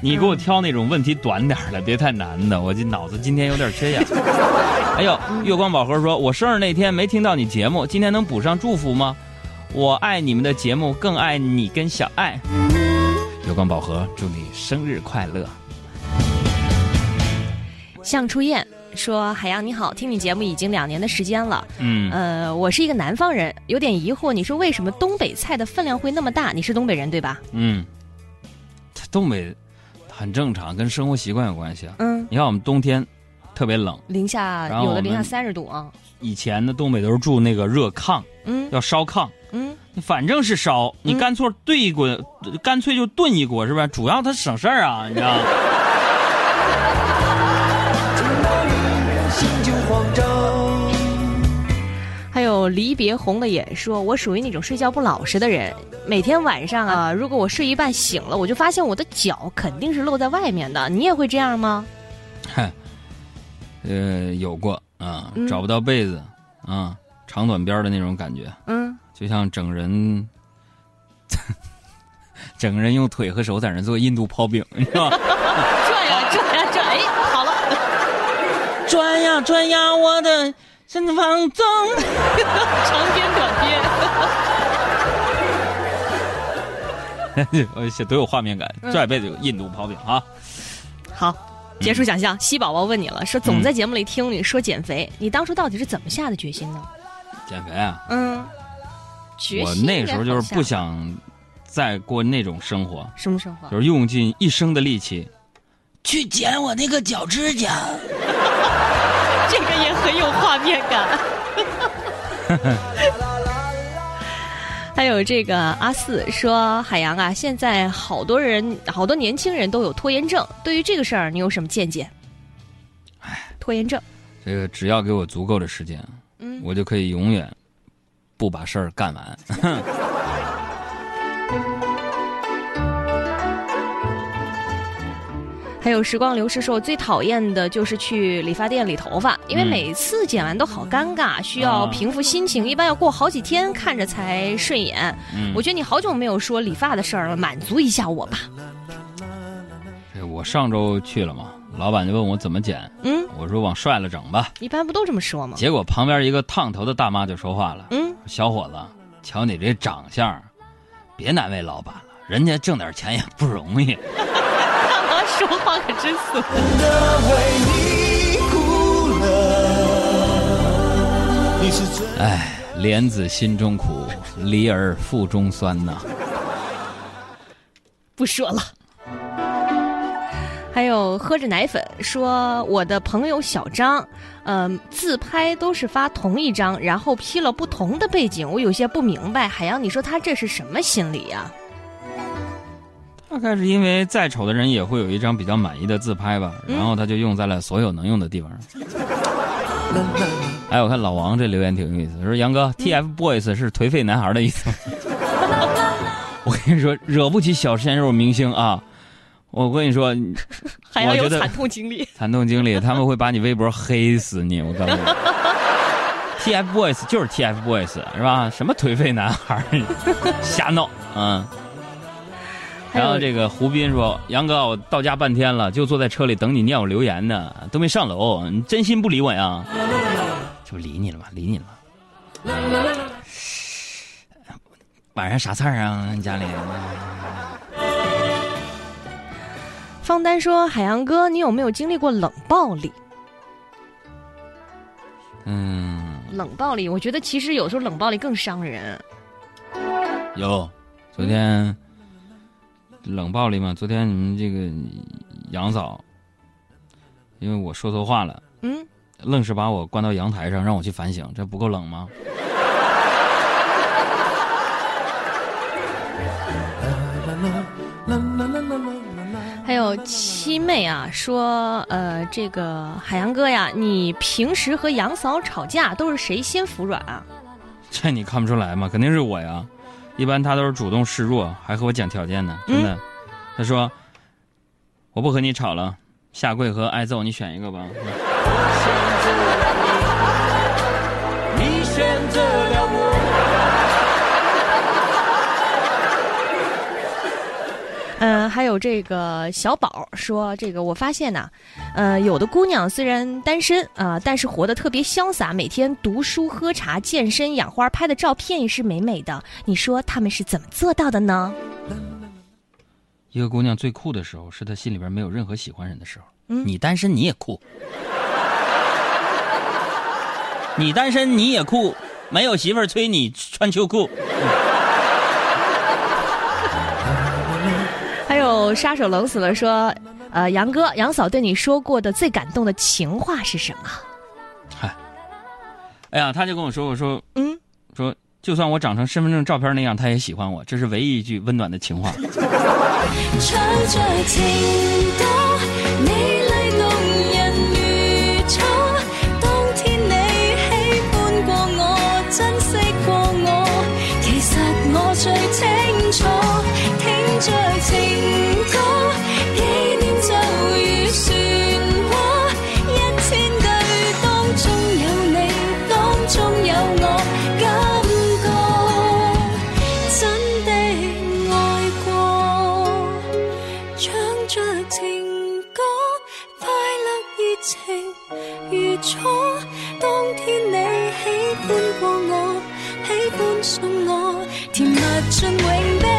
你给我挑那种问题短点儿的，别太难的，我这脑子今天有点缺氧。哎呦，月光宝盒说，我生日那天没听到你节目，今天能补上祝福吗？我爱你们的节目，更爱你跟小爱。月光宝盒，祝你生日快乐。向初燕说：“海洋你好，听你节目已经两年的时间了。嗯，呃，我是一个南方人，有点疑惑，你说为什么东北菜的分量会那么大？你是东北人对吧？嗯，它东北很正常，跟生活习惯有关系啊。嗯，你看我们冬天特别冷，零下有的零下三十度啊。以前的东北都是住那个热炕，嗯要烧炕，嗯，反正是烧，你嗯干脆炖一锅，干脆就炖一锅，是吧？主要它省事儿啊，你知道有离别红了眼说，我属于那种睡觉不老实的人，每天晚上啊，如果我睡一半醒了，我就发现我的脚肯定是露在外面的。你也会这样吗？嗨，呃，有过啊，嗯找不到被子啊，长短边的那种感觉，嗯，就像整人，整个人用腿和手在那做印度泡饼，你知道吧？转呀转呀转，哎，好了，转呀转呀，我的身方中。长篇短篇。我写都有画面感，嗯这辈子有印度泡饼啊！好，结束想象。西宝宝问你了，说总在节目里听你说减肥，你当初到底是怎么下的决心呢？减肥啊，嗯，决我那时候就是不想再过那种生活，什么生活，就是用尽一生的力气去剪我那个脚指甲。这个也很有画面感。还有这个阿四说：“海洋啊，现在好多人，好多年轻人都有拖延症。对于这个事儿，你有什么见解？”拖延症，这个只要给我足够的时间，嗯，我就可以永远不把事儿干完。还有时光流逝说，我最讨厌的就是去理发店理头发，因为嗯每次剪完都好尴尬，需要啊平复心情，一般要过好几天看着才顺眼。嗯我觉得你好久没有说理发的事儿了，满足一下我吧。这我上周去了嘛，老板就问我怎么剪，嗯，我说往帅了整吧。一般不都这么说吗？结果旁边一个烫头的大妈就说话了嗯，：“小伙子，瞧你这长相，别难为老板了，人家挣点钱也不容易。”说话可真损。的为你哭了，你是真哎，莲子心中苦，梨儿腹中酸呐。不说了。还有喝着奶粉说，我的朋友小张，嗯、自拍都是发同一张，然后 P 了不同的背景，我有些不明白。海洋，你说他这是什么心理呀、大概是因为再丑的人也会有一张比较满意的自拍吧，嗯然后他就用在了所有能用的地方。哎，我看老王这留言挺有意思，说杨哥，TFBOYS 是颓废男孩的意思吗。我跟你说，惹不起小鲜肉明星啊！我跟你说，我觉得惨痛经历。惨痛经历，他们会把你微博黑死你！我告诉你，TFBOYS 就是 TFBOYS 是吧？什么颓废男孩儿，瞎闹，嗯。然后这个胡斌说：“杨哥，我到家半天了，就坐在车里等你念我留言呢，都没上楼，你真心不理我呀？”就理你了吧，理你了吧。晚上啥菜啊？家里？方丹说：“海洋哥，你有没有经历过冷暴力？嗯，冷暴力，我觉得其实有时候冷暴力更伤人。有。昨天冷暴力嘛？昨天你们这个杨嫂，因为我说错话了，嗯，愣是把我关到阳台上，让我去反省，这不够冷吗？还有七妹啊，说呃，这个海洋哥呀，你平时和杨嫂吵架都是谁先服软啊？这你看不出来吗？肯定是我呀！一般他都是主动示弱，还和我讲条件呢。真的，他说：“我不和你吵了，下跪和挨揍，你选一个吧。你选择有这个小宝说，这个我发现呐、呃，有的姑娘虽然单身啊、但是活得特别潇洒，每天读书、喝茶、健身、养花，拍的照片也是美美的。你说她们是怎么做到的呢？一个姑娘最酷的时候，是她心里边没有任何喜欢人的时候。嗯你单身你也酷，你单身你也酷，没有媳妇儿催你穿秋裤。还有杀手冷死了说，呃，杨哥、杨嫂对你说过的最感动的情话是什么？嗨哎呀，他就跟我说，我说嗯，说，就算我长成身份证照片那样，他也喜欢我，这是唯一一句温暖的情话。情歌纪念就如旋涡一千句当中有你当中有我感觉真的爱过唱着情歌快乐热情如初当天你喜欢过我喜欢送我甜蜜中永